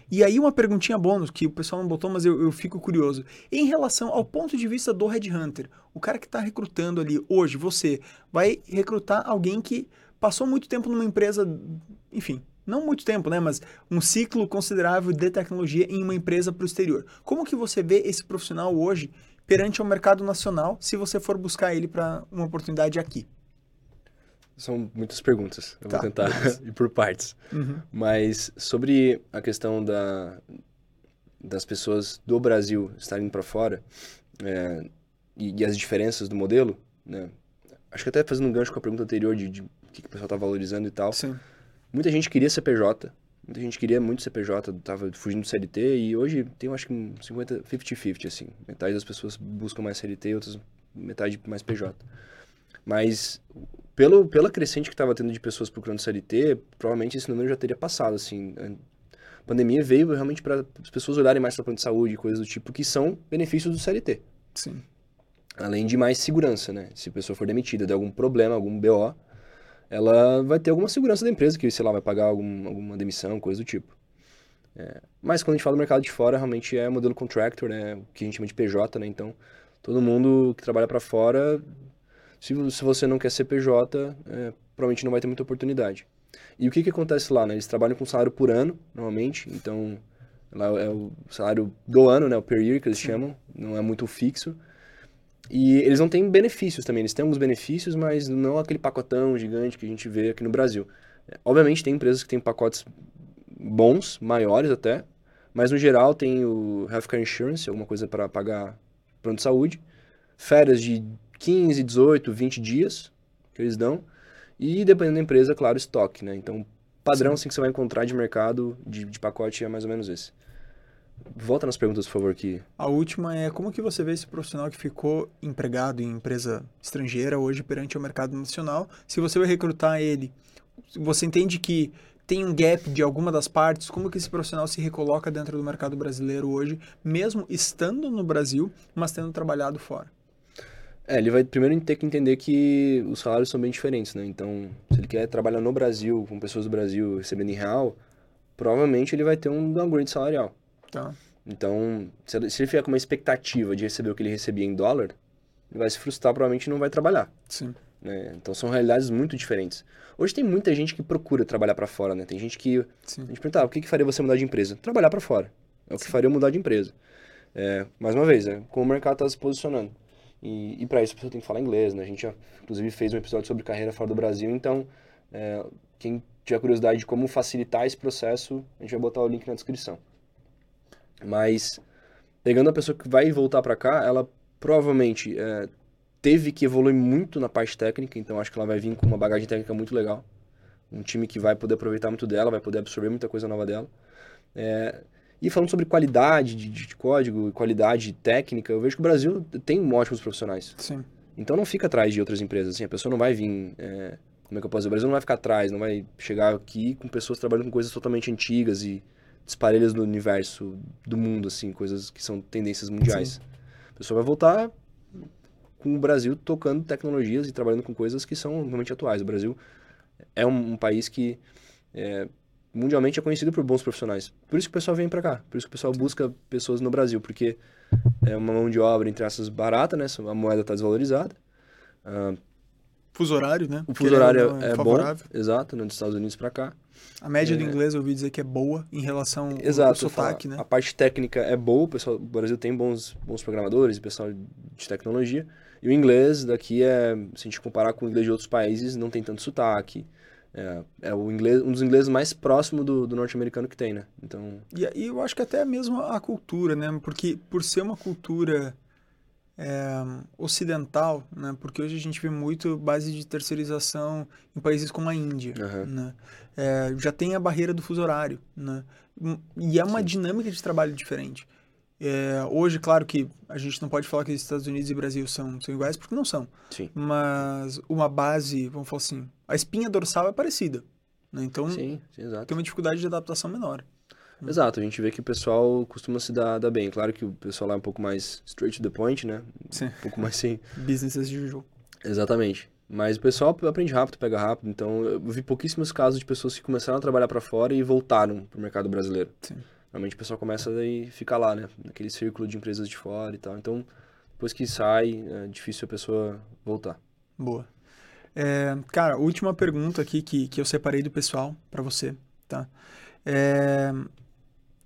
e aí uma perguntinha bônus que o pessoal não botou, mas eu, eu fico curioso. Em relação ao ponto de vista do Headhunter, o cara que está recrutando ali hoje, você vai recrutar alguém que passou muito tempo numa empresa, enfim, não muito tempo, né, mas um ciclo considerável de tecnologia em uma empresa para o exterior. Como que você vê esse profissional hoje perante o mercado nacional, se você for buscar ele para uma oportunidade aqui? São muitas perguntas. Eu tá, vou tentar ir por partes. Uhum. Mas sobre a questão da, das pessoas do Brasil estarem para fora é, e, e, as diferenças do modelo, né? Acho que até fazendo um gancho com a pergunta anterior de, de o que, que o pessoal está valorizando e tal. Sim. Muita gente queria CPJ Muita gente queria muito CPJ, tava fugindo do CLT e hoje tem, acho que um 50, 50-50, assim. Metade das pessoas buscam mais CLT e outras metade mais PJ. Mas pelo, pela crescente que estava tendo de pessoas procurando CLT, provavelmente esse número já teria passado, assim. A pandemia veio realmente para as pessoas olharem mais para plano de saúde e coisas do tipo, que são benefícios do CLT. Sim. Além de mais segurança, né? Se a pessoa for demitida de algum problema, algum BO, ela vai ter alguma segurança da empresa, que, sei lá, vai pagar algum, alguma demissão, coisa do tipo. É, mas quando a gente fala do mercado de fora, realmente é modelo contractor, né? O que a gente chama de PJ, né? Então, todo mundo que trabalha para fora, se, se você não quer ser PJ, é, provavelmente não vai ter muita oportunidade. E o que, que acontece lá, né? Eles trabalham com salário por ano, normalmente, então lá é o salário do ano, né? O per year que eles chamam, não é muito fixo. E eles não têm benefícios também, eles têm alguns benefícios, mas não aquele pacotão gigante que a gente vê aqui no Brasil. É, obviamente tem empresas que têm pacotes bons, maiores até, mas no geral tem o Healthcare Insurance, alguma coisa para pagar plano de saúde, férias de 15, 18, 20 dias que eles dão, e dependendo da empresa, claro, estoque, né? Então, padrão assim, que você vai encontrar de mercado de, de pacote é mais ou menos esse. Volta nas perguntas, por favor, aqui. A última é como que você vê esse profissional que ficou empregado em empresa estrangeira hoje perante o mercado nacional? Se você vai recrutar ele, você entende que tem um gap de alguma das partes? Como que esse profissional se recoloca dentro do mercado brasileiro hoje, mesmo estando no Brasil, mas tendo trabalhado fora? É, ele vai primeiro ter que entender que os salários são bem diferentes, né? Então, se ele quer trabalhar no Brasil, com pessoas do Brasil recebendo em real, provavelmente ele vai ter um downgrade salarial. Tá. Então, se ele, ficar com uma expectativa de receber o que ele recebia em dólar, ele vai se frustrar, provavelmente não vai trabalhar. Sim. Né? Então, são realidades muito diferentes. Hoje tem muita gente que procura trabalhar para fora, né? Tem gente que... Sim. A gente pergunta, ah, o que, que faria você mudar de empresa? Trabalhar para fora. É o que Sim. faria mudar de empresa. É, mais uma vez, é como o mercado está se posicionando. E, e para isso a pessoa tem que falar inglês, né? A gente já, inclusive, fez um episódio sobre carreira fora do Brasil, então, é, quem tiver curiosidade de como facilitar esse processo, a gente vai botar o link na descrição. Mas, pegando a pessoa que vai voltar para cá, ela provavelmente é, teve que evoluir muito na parte técnica, então acho que ela vai vir com uma bagagem técnica muito legal. Um time que vai poder aproveitar muito dela, vai poder absorver muita coisa nova dela. É, e falando sobre qualidade de, de código e qualidade técnica, eu vejo que o Brasil tem ótimos profissionais. Sim. Então não fica atrás de outras empresas. Assim, a pessoa não vai vir. É, como é que eu posso dizer? O Brasil não vai ficar atrás, não vai chegar aqui com pessoas trabalhando com coisas totalmente antigas e disparelhas do universo, do mundo, assim, coisas que são tendências mundiais. Sim. A pessoa vai voltar com o Brasil tocando tecnologias e trabalhando com coisas que são realmente atuais. O Brasil é um, um país que é, mundialmente é conhecido por bons profissionais. Por isso que o pessoal vem para cá, por isso que o pessoal busca pessoas no Brasil, porque é uma mão de obra, entre essas, barata, né? A moeda está desvalorizada. Uh, fuso horário, né? O fuso horário é, é bom, exato, né? dos Estados Unidos para cá. A média é... do inglês eu ouvi dizer que é boa em relação Exato, ao sotaque, né? A parte técnica é boa, o, pessoal, o Brasil tem bons, bons programadores pessoal de tecnologia. E o inglês daqui é, se a gente comparar com o inglês de outros países, não tem tanto sotaque. É, é o inglês, um dos ingleses mais próximo do, do norte-americano que tem, né? Então... E, e eu acho que até mesmo a cultura, né? Porque por ser uma cultura é, ocidental, né? Porque hoje a gente vê muito base de terceirização em países como a Índia, uhum. né? É, já tem a barreira do fuso horário, né? E é uma Sim. dinâmica de trabalho diferente. É, hoje, claro que a gente não pode falar que os Estados Unidos e Brasil são, são iguais, porque não são. Sim. Mas uma base, vamos falar assim, a espinha dorsal é parecida. Né? Então, sim, sim, tem uma dificuldade de adaptação menor. Hum. Exato, a gente vê que o pessoal costuma se dar, dar bem. Claro que o pessoal lá é um pouco mais straight to the point, né? Sim. Um pouco mais sem... Business as usual. Exatamente. Mas o pessoal aprende rápido, pega rápido. Então, eu vi pouquíssimos casos de pessoas que começaram a trabalhar para fora e voltaram para o mercado brasileiro. Sim. Normalmente o pessoal começa e fica lá, né? Naquele círculo de empresas de fora e tal. Então, depois que sai, é difícil a pessoa voltar. Boa. É, cara, última pergunta aqui que, que eu separei do pessoal para você, tá? É,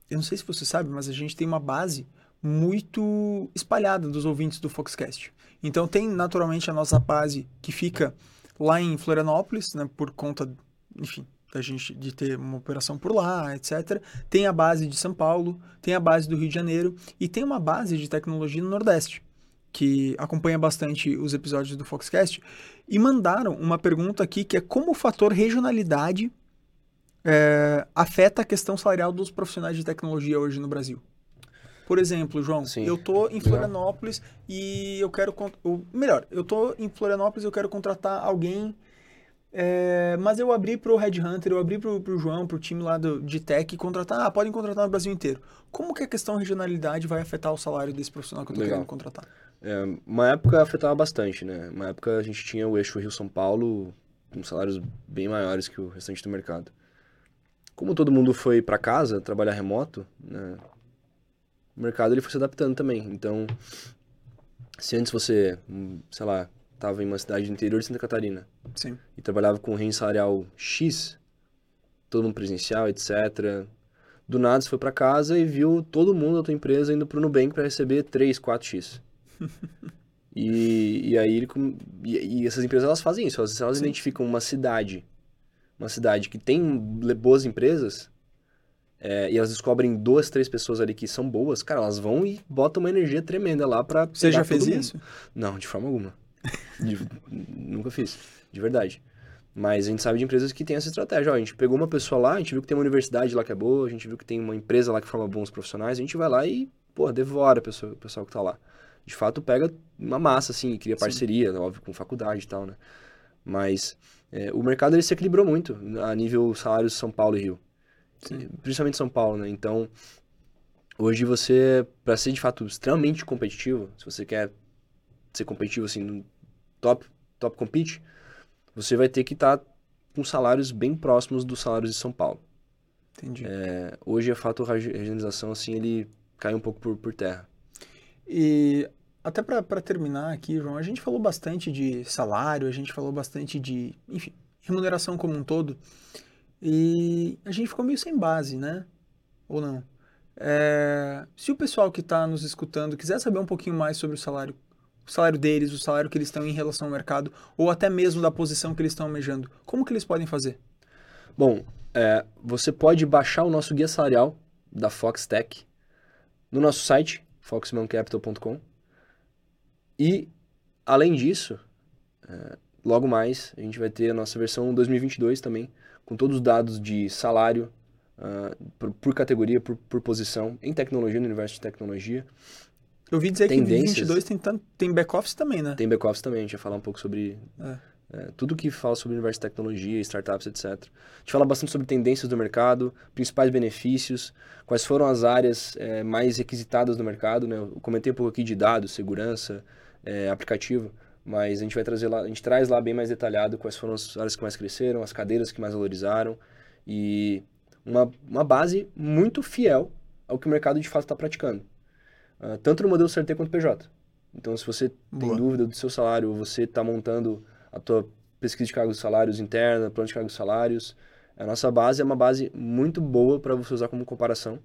eu não sei se você sabe, mas a gente tem uma base muito espalhada dos ouvintes do Foxcast. Então tem naturalmente a nossa base que fica lá em Florianópolis, né, por conta, enfim, da gente de ter uma operação por lá, etc. Tem a base de São Paulo, tem a base do Rio de Janeiro e tem uma base de tecnologia no Nordeste, que acompanha bastante os episódios do Foxcast, e mandaram uma pergunta aqui que é como o fator regionalidade é, afeta a questão salarial dos profissionais de tecnologia hoje no Brasil? Por exemplo, João, Sim. eu tô em Florianópolis e eu quero. ou, melhor, eu tô em Florianópolis e eu quero contratar alguém. É, mas eu abri pro Red Hunter, eu abri pro, pro João, pro time lá do, de tech e contratar. Ah, podem contratar no Brasil inteiro. Como que a questão regionalidade vai afetar o salário desse profissional que eu tô Legal. querendo contratar? É, uma época afetava bastante, né? Uma época a gente tinha o eixo Rio-São Paulo com salários bem maiores que o restante do mercado. Como todo mundo foi para casa trabalhar remoto, né? O mercado ele foi se adaptando também. Então, se antes você, hum, sei lá, estava em uma cidade do interior de Santa Catarina Sim. e trabalhava com range salarial X, todo mundo presencial, etc. Do nada você foi para casa e viu todo mundo da tua empresa indo pro Nubank para receber 3, 4x. e, e aí ele e, e essas empresas elas fazem isso, elas, elas Sim. identificam uma cidade, uma cidade que tem boas empresas, é, e elas descobrem duas, três pessoas ali que são boas, cara, elas vão e botam uma energia tremenda lá pra Você já fez isso? Não, de forma alguma. De- nunca fiz, de verdade. Mas a gente sabe de empresas que têm essa estratégia. Ó, a gente pegou uma pessoa lá, a gente viu que tem uma universidade lá que é boa, a gente viu que tem uma empresa lá que forma bons profissionais, a gente vai lá e, pô, devora a pessoa, o pessoal que tá lá. De fato, pega uma massa, assim, e cria Sim. parceria, óbvio, com faculdade e tal, né? Mas é, o mercado, ele se equilibrou muito a nível salários São Paulo e Rio. Sim. Principalmente São Paulo, né? Então, hoje você, para ser de fato extremamente competitivo, se você quer ser competitivo assim no top top compete, você vai ter que estar com salários bem próximos dos salários de São Paulo. Entendi. É, hoje, a fato, a regi- regionalização assim ele cai um pouco por, por terra. E até para terminar aqui, João, a gente falou bastante de salário, a gente falou bastante de, enfim, remuneração como um todo. E a gente ficou meio sem base, né? Ou não? É, se o pessoal que está nos escutando quiser saber um pouquinho mais sobre o salário, salário deles, o salário que eles estão em relação ao mercado, ou até mesmo da posição que eles estão almejando, como que eles podem fazer? Bom, é, você pode baixar o nosso guia salarial da Foxtech no nosso site, foxmancapital.com. E, além disso, é, logo mais, a gente vai ter a nossa versão 2022 também, com todos os dados de salário, ah, por, por categoria, por, por posição, em tecnologia, no universo de tecnologia. Eu ouvi dizer que em Tendências. 2022 tem, tanto, tem back-office também, né? Tem back-office também, a gente vai falar um pouco sobre É. é, tudo que fala sobre o universo de tecnologia, startups, etc. A gente fala bastante sobre tendências do mercado, principais benefícios, quais foram as áreas é, mais requisitadas no mercado, né? Eu comentei um pouco aqui de dados, segurança, é, aplicativo, mas a gente vai trazer lá, a gente traz lá bem mais detalhado quais foram as áreas que mais cresceram, as cadeiras que mais valorizaram e uma, uma base muito fiel ao que o mercado de fato está praticando, Ah, tanto no modelo CLT quanto PJ. Então, se você tem Boa. dúvida do seu salário, ou você está montando a tua pesquisa de cargos e salários interna, plano de cargos e salários, a nossa base é uma base muito boa para você usar como comparação,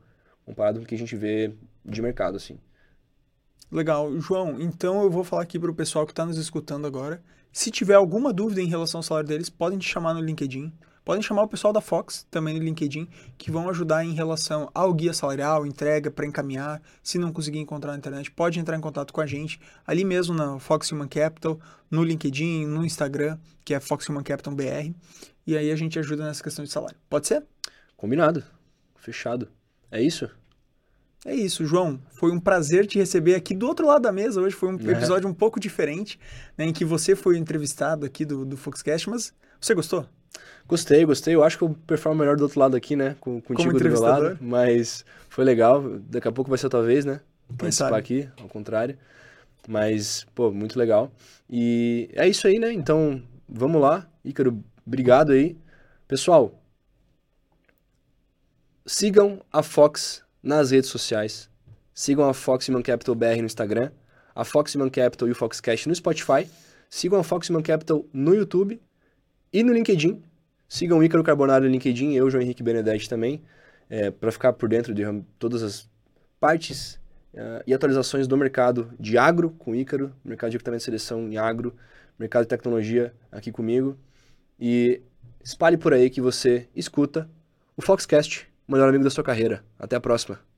comparado com o que a gente vê de mercado, assim. Legal. João, então eu vou falar aqui para o pessoal que está nos escutando agora. Se tiver alguma dúvida em relação ao salário deles, podem te chamar no LinkedIn. Podem chamar o pessoal da Fox também no LinkedIn, que vão ajudar em relação ao guia salarial, entrega para encaminhar. Se não conseguir encontrar na internet, pode entrar em contato com a gente ali mesmo na Fox Human Capital, no LinkedIn, no Instagram, que é Fox Human Capital BR. E aí a gente ajuda nessa questão de salário. Pode ser? Combinado. Fechado. É isso? É isso, João. Foi um prazer te receber aqui do outro lado da mesa. Hoje foi um É. episódio um pouco diferente, né, em que você foi entrevistado aqui do, do Foxcast, mas você gostou? Gostei, gostei. Eu acho que eu performo melhor do outro lado aqui, né? Com, contigo do meu lado. Mas foi legal. Daqui a pouco vai ser a tua vez, né? Participar sabe? aqui, ao contrário. Mas, pô, muito legal. E é isso aí, né? Então, vamos lá. Ícaro, obrigado aí. Pessoal, sigam a Fox nas redes sociais. Sigam a Fox Human Capital BR no Instagram, a Fox Human Capital e o Foxcast no Spotify. Sigam a Fox Human Capital no YouTube e no LinkedIn. Sigam o Ícaro Carbonaro no LinkedIn, eu, João Henrique Benedetti também, para ficar por dentro de todas as partes eh, e atualizações do mercado de agro com o Ícaro, mercado de equipamento de seleção em agro, mercado de tecnologia aqui comigo. E espalhe por aí que você escuta o Foxcast, o melhor amigo da sua carreira. Até a próxima.